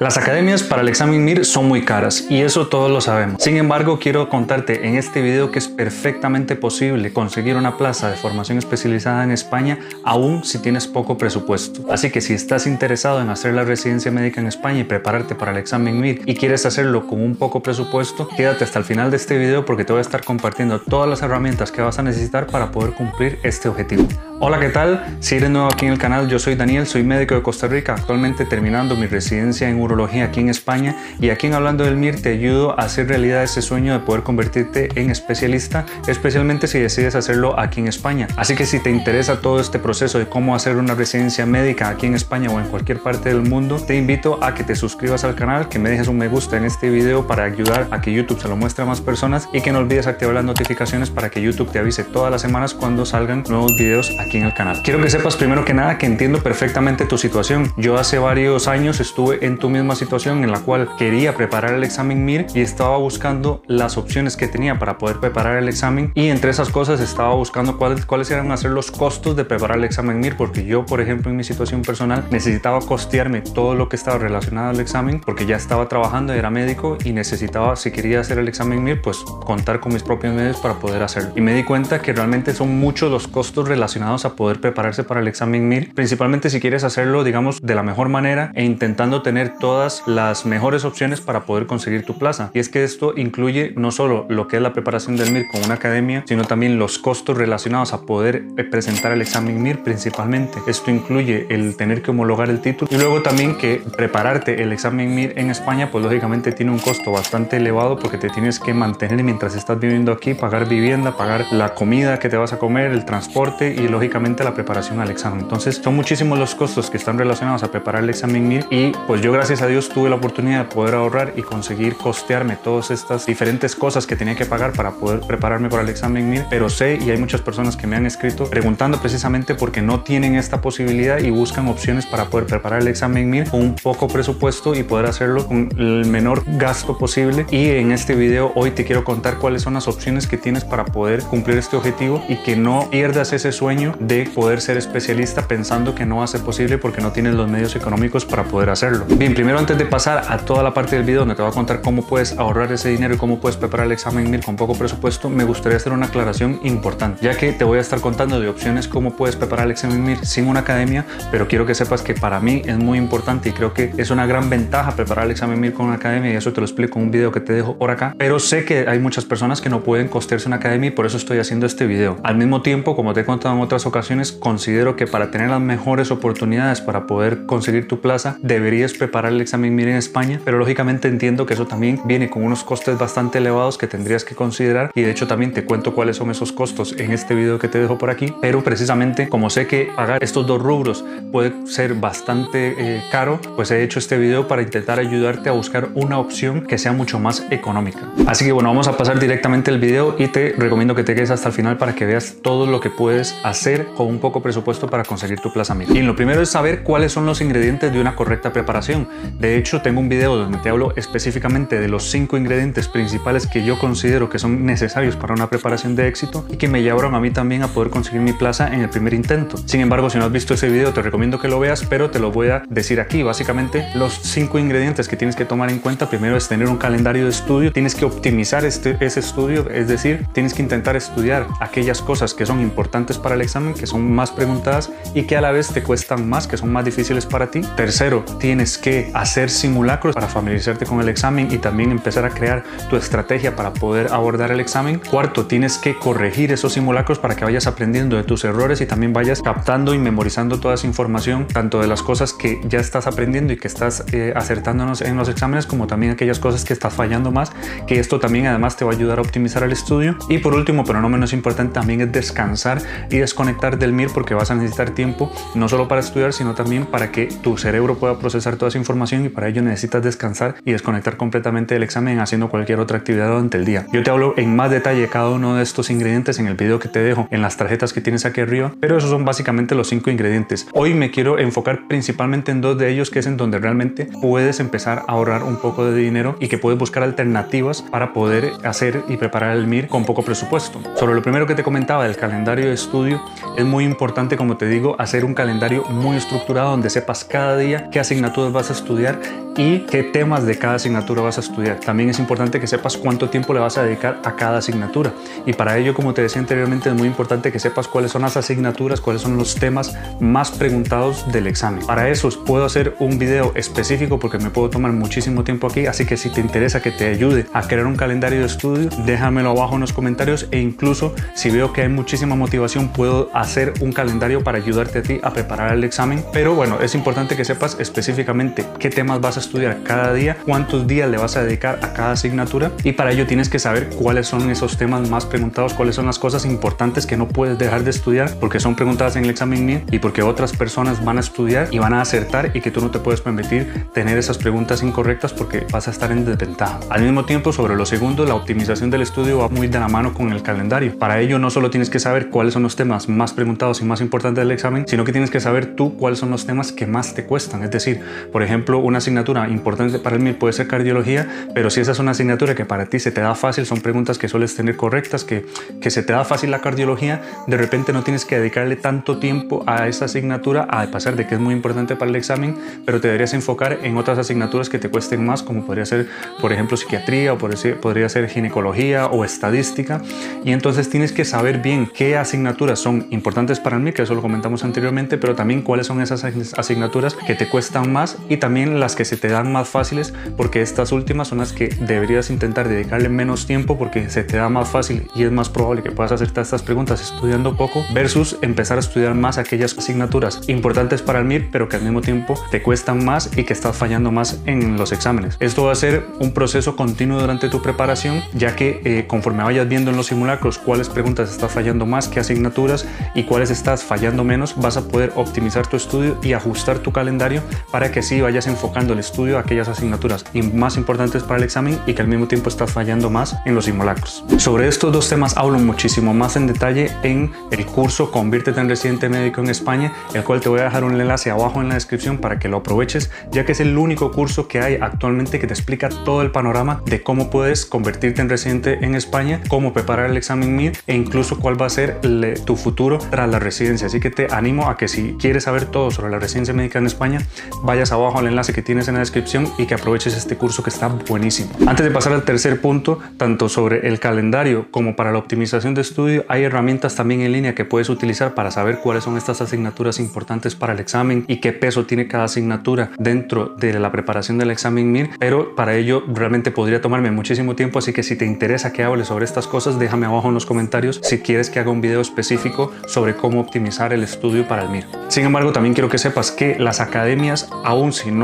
Las academias para el examen MIR son muy caras y eso todos lo sabemos. Sin embargo, quiero contarte en este video que es perfectamente posible conseguir una plaza de formación especializada en España aún si tienes poco presupuesto. Así que si estás interesado en hacer la residencia médica en España y prepararte para el examen MIR y quieres hacerlo con un poco presupuesto, quédate hasta el final de este video porque te voy a estar compartiendo todas las herramientas que vas a necesitar para poder cumplir este objetivo. Hola, ¿qué tal? Si eres nuevo aquí en el canal, yo soy Daniel, soy médico de Costa Rica, actualmente terminando mi residencia en urología aquí en España y aquí en Hablando del MIR te ayudo a hacer realidad ese sueño de poder convertirte en especialista, especialmente si decides hacerlo aquí en España. Así que si te interesa todo este proceso de cómo hacer una residencia médica aquí en España o en cualquier parte del mundo, te invito a que te suscribas al canal, que me dejes un me gusta en este video para ayudar a que YouTube se lo muestre a más personas y que no olvides activar las notificaciones para que YouTube te avise todas las semanas cuando salgan nuevos videos aquí en el canal. Quiero que sepas primero que nada que entiendo perfectamente tu situación. Yo hace varios años estuve en tu misma situación en la cual quería preparar el examen MIR y estaba buscando las opciones que tenía para poder preparar el examen y entre esas cosas estaba buscando cuáles, cuáles eran hacer los costos de preparar el examen MIR porque yo, por ejemplo, en mi situación personal necesitaba costearme todo lo que estaba relacionado al examen porque ya estaba trabajando, era médico y necesitaba, si quería hacer el examen MIR, pues contar con mis propios medios para poder hacerlo. Y me di cuenta que realmente son muchos los costos relacionados a poder prepararse para el examen MIR, principalmente si quieres hacerlo, digamos, de la mejor manera e intentando tener todas las mejores opciones para poder conseguir tu plaza. Y es que esto incluye no solo lo que es la preparación del MIR con una academia, sino también los costos relacionados a poder presentar el examen MIR principalmente. Esto incluye el tener que homologar el título y luego también que prepararte el examen MIR en España, pues lógicamente tiene un costo bastante elevado porque te tienes que mantener mientras estás viviendo aquí, pagar vivienda, pagar la comida que te vas a comer, el transporte y lógicamente la preparación al examen. Entonces son muchísimos los costos que están relacionados a preparar el examen MIR y pues yo gracias a Dios tuve la oportunidad de poder ahorrar y conseguir costearme todas estas diferentes cosas que tenía que pagar para poder prepararme para el examen MIR, pero sé y hay muchas personas que me han escrito preguntando precisamente porque no tienen esta posibilidad y buscan opciones para poder preparar el examen MIR con un poco presupuesto y poder hacerlo con el menor gasto posible y en este video hoy te quiero contar cuáles son las opciones que tienes para poder cumplir este objetivo y que no pierdas ese sueño de poder ser especialista pensando que no va a ser posible porque no tienes los medios económicos para poder hacerlo. Bien, primero antes de pasar a toda la parte del video donde te voy a contar cómo puedes ahorrar ese dinero y cómo puedes preparar el examen MIR con poco presupuesto, me gustaría hacer una aclaración importante, ya que te voy a estar contando de opciones cómo puedes preparar el examen MIR sin una academia, pero quiero que sepas que para mí es muy importante y creo que es una gran ventaja preparar el examen MIR con una academia y eso te lo explico en un video que te dejo por acá, pero sé que hay muchas personas que no pueden costearse una academia y por eso estoy haciendo este video. Al mismo tiempo, como te he contado en otras ocasiones, considero que para tener las mejores oportunidades para poder conseguir tu plaza, deberías preparar el examen MIR en España, pero lógicamente entiendo que eso también viene con unos costes bastante elevados que tendrías que considerar y de hecho también te cuento cuáles son esos costos en este video que te dejo por aquí, pero precisamente como sé que pagar estos dos rubros puede ser bastante eh, caro, pues he hecho este video para intentar ayudarte a buscar una opción que sea mucho más económica. Así que bueno, vamos a pasar directamente el video y te recomiendo que te quedes hasta el final para que veas todo lo que puedes hacer con un poco presupuesto para conseguir tu plaza MIR. Y lo primero es saber cuáles son los ingredientes de una correcta preparación. De hecho, tengo un video donde te hablo específicamente de los cinco ingredientes principales que yo considero que son necesarios para una preparación de éxito y que me llevaron a mí también a poder conseguir mi plaza en el primer intento. Sin embargo, si no has visto ese video, te recomiendo que lo veas, pero te lo voy a decir aquí. Básicamente, los cinco ingredientes que tienes que tomar en cuenta primero es tener un calendario de estudio, tienes que optimizar este, ese estudio, es decir, tienes que intentar estudiar aquellas cosas que son importantes para el examen, que son más preguntadas y que a la vez te cuestan más, que son más difíciles para ti. Tercero, tienes que hacer simulacros para familiarizarte con el examen y también empezar a crear tu estrategia para poder abordar el examen. Cuarto, tienes que corregir esos simulacros para que vayas aprendiendo de tus errores y también vayas captando y memorizando toda esa información, tanto de las cosas que ya estás aprendiendo y que estás eh, acertándonos en los exámenes, como también aquellas cosas que estás fallando más, que esto también además te va a ayudar a optimizar el estudio. Y por último, pero no menos importante, también es descansar y desconectar del MIR porque vas a necesitar tiempo no solo para estudiar, sino también para que tu cerebro pueda procesar toda esa información y para ello necesitas descansar y desconectar completamente del examen haciendo cualquier otra actividad durante el día. Yo te hablo en más detalle cada uno de estos ingredientes en el video que te dejo en las tarjetas que tienes aquí arriba, pero esos son básicamente los cinco ingredientes. Hoy me quiero enfocar principalmente en dos de ellos, que es en donde realmente puedes empezar a ahorrar un poco de dinero y que puedes buscar alternativas para poder hacer y preparar el MIR con poco presupuesto. Sobre lo primero que te comentaba del calendario de estudio, es muy importante, como te digo, hacer un calendario muy estructurado donde sepas cada día qué asignaturas vas a estudiar estudiar y qué temas de cada asignatura vas a estudiar. También es importante que sepas cuánto tiempo le vas a dedicar a cada asignatura. Y para ello, como te decía anteriormente, es muy importante que sepas cuáles son las asignaturas, cuáles son los temas más preguntados del examen. Para eso puedo hacer un video específico porque me puedo tomar muchísimo tiempo aquí, así que si te interesa que te ayude a crear un calendario de estudio, déjamelo abajo en los comentarios e incluso si veo que hay muchísima motivación, puedo hacer un calendario para ayudarte a ti a preparar el examen. Pero bueno, es importante que sepas específicamente qué temas vas a estudiar cada día, cuántos días le vas a dedicar a cada asignatura y para ello tienes que saber cuáles son esos temas más preguntados, cuáles son las cosas importantes que no puedes dejar de estudiar porque son preguntadas en el examen MIR y porque otras personas van a estudiar y van a acertar y que tú no te puedes permitir tener esas preguntas incorrectas porque vas a estar en desventaja. Al mismo tiempo, sobre lo segundo, la optimización del estudio va muy de la mano con el calendario. Para ello no solo tienes que saber cuáles son los temas más preguntados y más importantes del examen, sino que tienes que saber tú cuáles son los temas que más te cuestan. Es decir, por ejemplo, una asignatura importante para el puede ser cardiología, pero si esa es una asignatura que para ti se te da fácil, son preguntas que sueles tener correctas, que, que se te da fácil la cardiología, de repente no tienes que dedicarle tanto tiempo a esa asignatura, a pesar de que es muy importante para el examen, pero te deberías enfocar en otras asignaturas que te cuesten más, como podría ser, por ejemplo, psiquiatría o podría ser ginecología o estadística. Y entonces tienes que saber bien qué asignaturas son importantes para mí, que eso lo comentamos anteriormente, pero también cuáles son esas asignaturas que te cuestan más y también las que se te dan más fáciles, porque estas últimas son las que deberías intentar dedicarle menos tiempo porque se te da más fácil y es más probable que puedas hacerte estas preguntas estudiando poco versus empezar a estudiar más aquellas asignaturas importantes para el MIR, pero que al mismo tiempo te cuestan más y que estás fallando más en los exámenes. Esto va a ser un proceso continuo durante tu preparación, ya que eh, conforme vayas viendo en los simulacros cuáles preguntas estás fallando más, qué asignaturas y cuáles estás fallando menos, vas a poder optimizar tu estudio y ajustar tu calendario para que así vayas enfocando el estudio a aquellas asignaturas más importantes para el examen y que al mismo tiempo estás fallando más en los simulacros. Sobre estos dos temas hablo muchísimo más en detalle en el curso Conviértete en residente médico en España, el cual te voy a dejar un enlace abajo en la descripción para que lo aproveches, ya que es el único curso que hay actualmente que te explica todo el panorama de cómo puedes convertirte en residente en España, cómo preparar el examen MIR e incluso cuál va a ser tu futuro tras la residencia. Así que te animo a que si quieres saber todo sobre la residencia médica en España, vayas abajo al enlace que tienes en la descripción y que aproveches este curso que está buenísimo. Antes de pasar al tercer punto, tanto sobre el calendario como para la optimización de estudio, hay herramientas también en línea que puedes utilizar para saber cuáles son estas asignaturas importantes para el examen y qué peso tiene cada asignatura dentro de la preparación del examen MIR, pero para ello realmente podría tomarme muchísimo tiempo, así que si te interesa que hable sobre estas cosas, déjame abajo en los comentarios si quieres que haga un video específico sobre cómo optimizar el estudio para el MIR. Sin embargo, también quiero que sepas que las academias, aún si no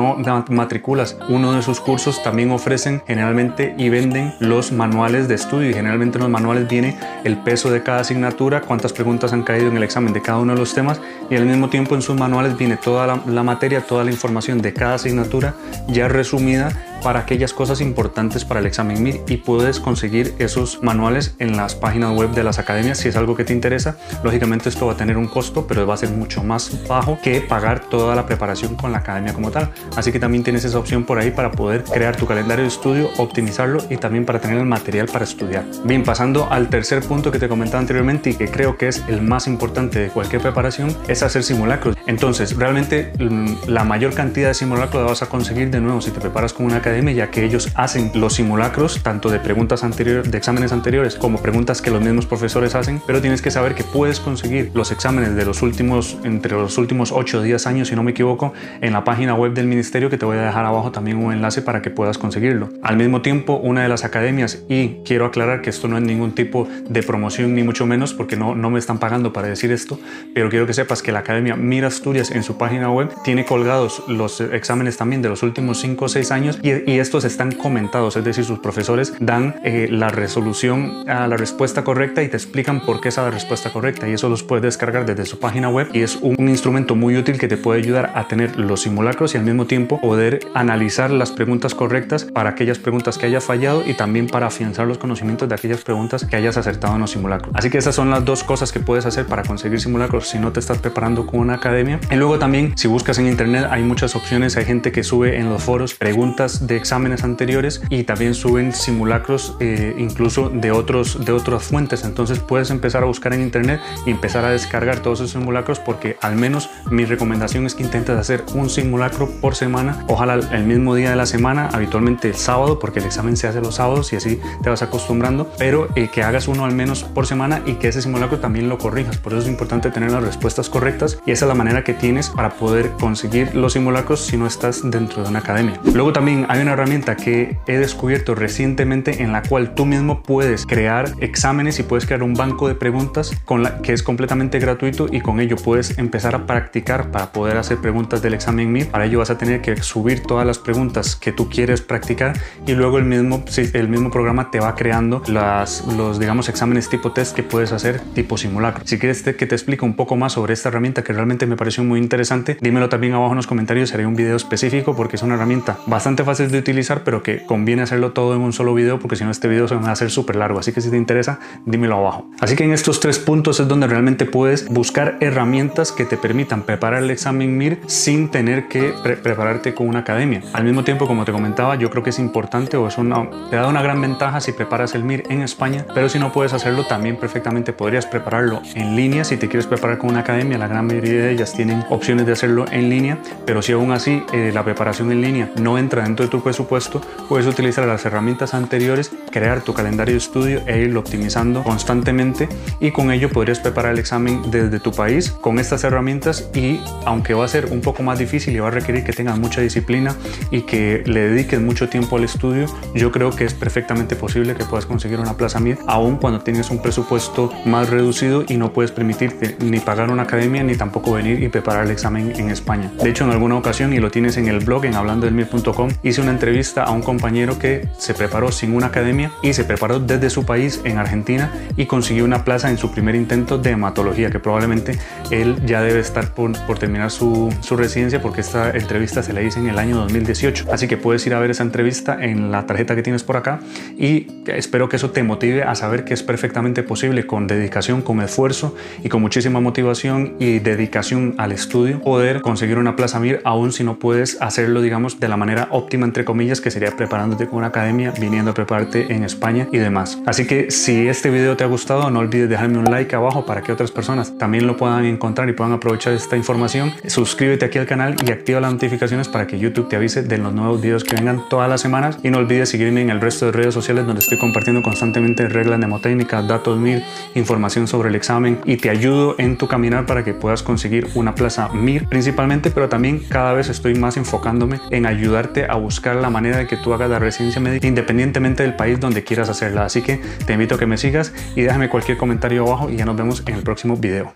matriculas. Uno de sus cursos, también ofrecen generalmente y venden los manuales de estudio y generalmente en los manuales viene el peso de cada asignatura, cuántas preguntas han caído en el examen de cada uno de los temas y al mismo tiempo en sus manuales viene toda la, la materia, toda la información de cada asignatura ya resumida para aquellas cosas importantes para el examen MIR y puedes conseguir esos manuales en las páginas web de las academias si es algo que te interesa. Lógicamente esto va a tener un costo, pero va a ser mucho más bajo que pagar toda la preparación con la academia como tal. Así que también tienes esa opción por ahí para poder crear tu calendario de estudio, optimizarlo y también para tener el material para estudiar. Bien, pasando al tercer punto que te comentaba anteriormente y que creo que es el más importante de cualquier preparación, es hacer simulacros. Entonces, realmente mm, la mayor cantidad de simulacros la vas a conseguir de nuevo si te preparas con una academia, ya que ellos hacen los simulacros tanto de preguntas anteriores, de exámenes anteriores, como preguntas que los mismos profesores hacen, pero tienes que saber que puedes conseguir los exámenes de los últimos, entre los últimos 8 o 10 años, si no me equivoco, en la página web del ministerio que te voy a dejar abajo también un enlace para que puedas conseguirlo. Al mismo tiempo, una de las academias, y quiero aclarar que esto no es ningún tipo de promoción ni mucho menos porque no, no me están pagando para decir esto, pero quiero que sepas que la academia Mira Asturias en su página web tiene colgados los exámenes también de los últimos 5 o 6 años y, y estos están comentados, es decir, sus profesores dan eh, la resolución a la respuesta correcta y te explican por qué es la respuesta correcta y eso los puedes descargar desde su página web y es un instrumento muy útil que te puede ayudar a tener los simulacros y al mismo tiempo poder analizar las preguntas correctas para aquellas preguntas que hayas fallado y también para afianzar los conocimientos de aquellas preguntas que hayas acertado en los simulacros. Así que esas son las dos cosas que puedes hacer para conseguir simulacros si no te estás preparando con una academia. Y luego también si buscas en internet hay muchas opciones, hay gente que sube en los foros preguntas de exámenes anteriores y también suben simulacros eh, incluso de, otros, de otras fuentes. Entonces puedes empezar a buscar en internet y empezar a descargar todos esos simulacros porque al menos mi recomendación es que intentes hacer un simulacro por semana, ojalá el mismo día de la semana, habitualmente el sábado, porque el examen se hace los sábados y así te vas acostumbrando, pero eh, que hagas uno al menos por semana y que ese simulacro también lo corrijas. Por eso es importante tener las respuestas correctas y esa es la manera que tienes para poder conseguir los simulacros si no estás dentro de una academia. Luego también hay una herramienta que he descubierto recientemente en la cual tú mismo puedes crear exámenes y puedes crear un banco de preguntas con la que es completamente gratuito y con ello puedes empezar a practicar para poder hacer preguntas del examen MIR. Para ello vas a tener que subir todas las preguntas que tú quieres practicar y luego el mismo, el mismo programa te va creando las, los, digamos, exámenes tipo test que puedes hacer tipo simulacro. Si quieres que te explique un poco más sobre esta herramienta que realmente me pareció muy interesante, dímelo también abajo en los comentarios, haré un video específico porque es una herramienta bastante fácil de utilizar, pero que conviene hacerlo todo en un solo video porque si no este video se va a hacer súper largo. Así que si te interesa, dímelo abajo. Así que en estos tres puntos es donde realmente puedes buscar herramientas que te permitan preparar el examen MIR sin tener que prepararte con una academia. Al mismo tiempo, como te comentaba, yo creo que es importante o es una, te da una gran ventaja si preparas el MIR en España, pero si no puedes hacerlo, también perfectamente podrías prepararlo en línea. Si te quieres preparar con una academia, la gran mayoría de ellas tienen opciones de hacerlo en línea, pero si aún así eh, la preparación en línea no entra dentro de tu presupuesto, puedes utilizar las herramientas anteriores, crear tu calendario de estudio e irlo optimizando constantemente y con ello podrías preparar el examen desde tu país con estas herramientas y aunque va a ser un poco más difícil y va a requerir que tengas mucha disciplina y que le dediques mucho tiempo al estudio, yo creo que es perfectamente posible que puedas conseguir una plaza MIR aún cuando tienes un presupuesto más reducido y no puedes permitirte ni pagar una academia ni tampoco venir y preparar el examen en España. De hecho, en alguna ocasión, y lo tienes en el blog en hablando del mir.com, hice una entrevista a un compañero que se preparó sin una academia y se preparó desde su país en Argentina y consiguió una plaza en su primer intento de hematología, que probablemente él ya debe estar por, por terminar su, su residencia porque esta entrevista se la hice en el año 2018. Así que puedes ir a ver esa entrevista en la tarjeta que tienes por acá y espero que eso te motive a saber que es perfectamente posible con dedicación, con esfuerzo y con muchísima motivación y dedicación al estudio poder conseguir una plaza MIR aún si no puedes hacerlo digamos de la manera óptima entre comillas que sería preparándote con una academia, viniendo a prepararte en España y demás. Así que si este video te ha gustado no olvides dejarme un like abajo para que otras personas también lo puedan encontrar y puedan aprovechar esta información. Suscríbete aquí al canal y activa las notificaciones para que YouTube te avise de los nuevos videos que vengan todas las semanas y no olvides seguirme en el resto de redes sociales donde estoy compartiendo constantemente reglas mnemotécnicas, datos MIR, información sobre el examen y te ayudo en tu caminar para que puedas conseguir una plaza MIR principalmente, pero también cada vez estoy más enfocándome en ayudarte a buscar la manera de que tú hagas la residencia médica independientemente del país donde quieras hacerla. Así que te invito a que me sigas y déjame cualquier comentario abajo y ya nos vemos en el próximo video.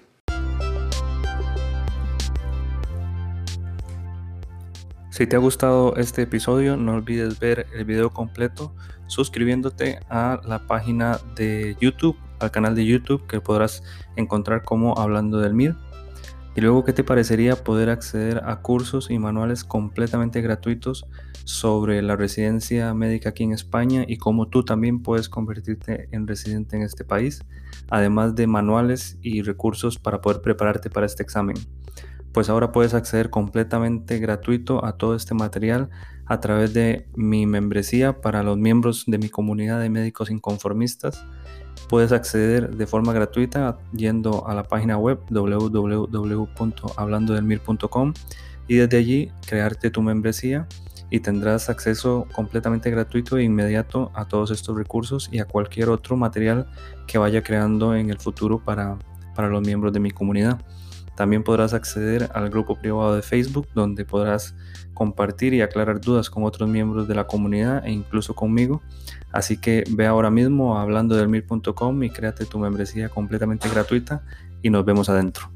Si te ha gustado este episodio, no olvides ver el video completo suscribiéndote a la página de YouTube, al canal de YouTube que podrás encontrar como Hablando del MIR. Y luego, ¿qué te parecería poder acceder a cursos y manuales completamente gratuitos sobre la residencia médica aquí en España y cómo tú también puedes convertirte en residente en este país, además de manuales y recursos para poder prepararte para este examen? Pues ahora puedes acceder completamente gratuito a todo este material a través de mi membresía para los miembros de mi comunidad de médicos inconformistas. Puedes acceder de forma gratuita yendo a la página web www.hablandodelmir.com y desde allí crearte tu membresía y tendrás acceso completamente gratuito e inmediato a todos estos recursos y a cualquier otro material que vaya creando en el futuro para, para los miembros de mi comunidad. También podrás acceder al grupo privado de Facebook donde podrás compartir y aclarar dudas con otros miembros de la comunidad e incluso conmigo. Así que ve ahora mismo a hablando del mir.com y créate tu membresía completamente gratuita y nos vemos adentro.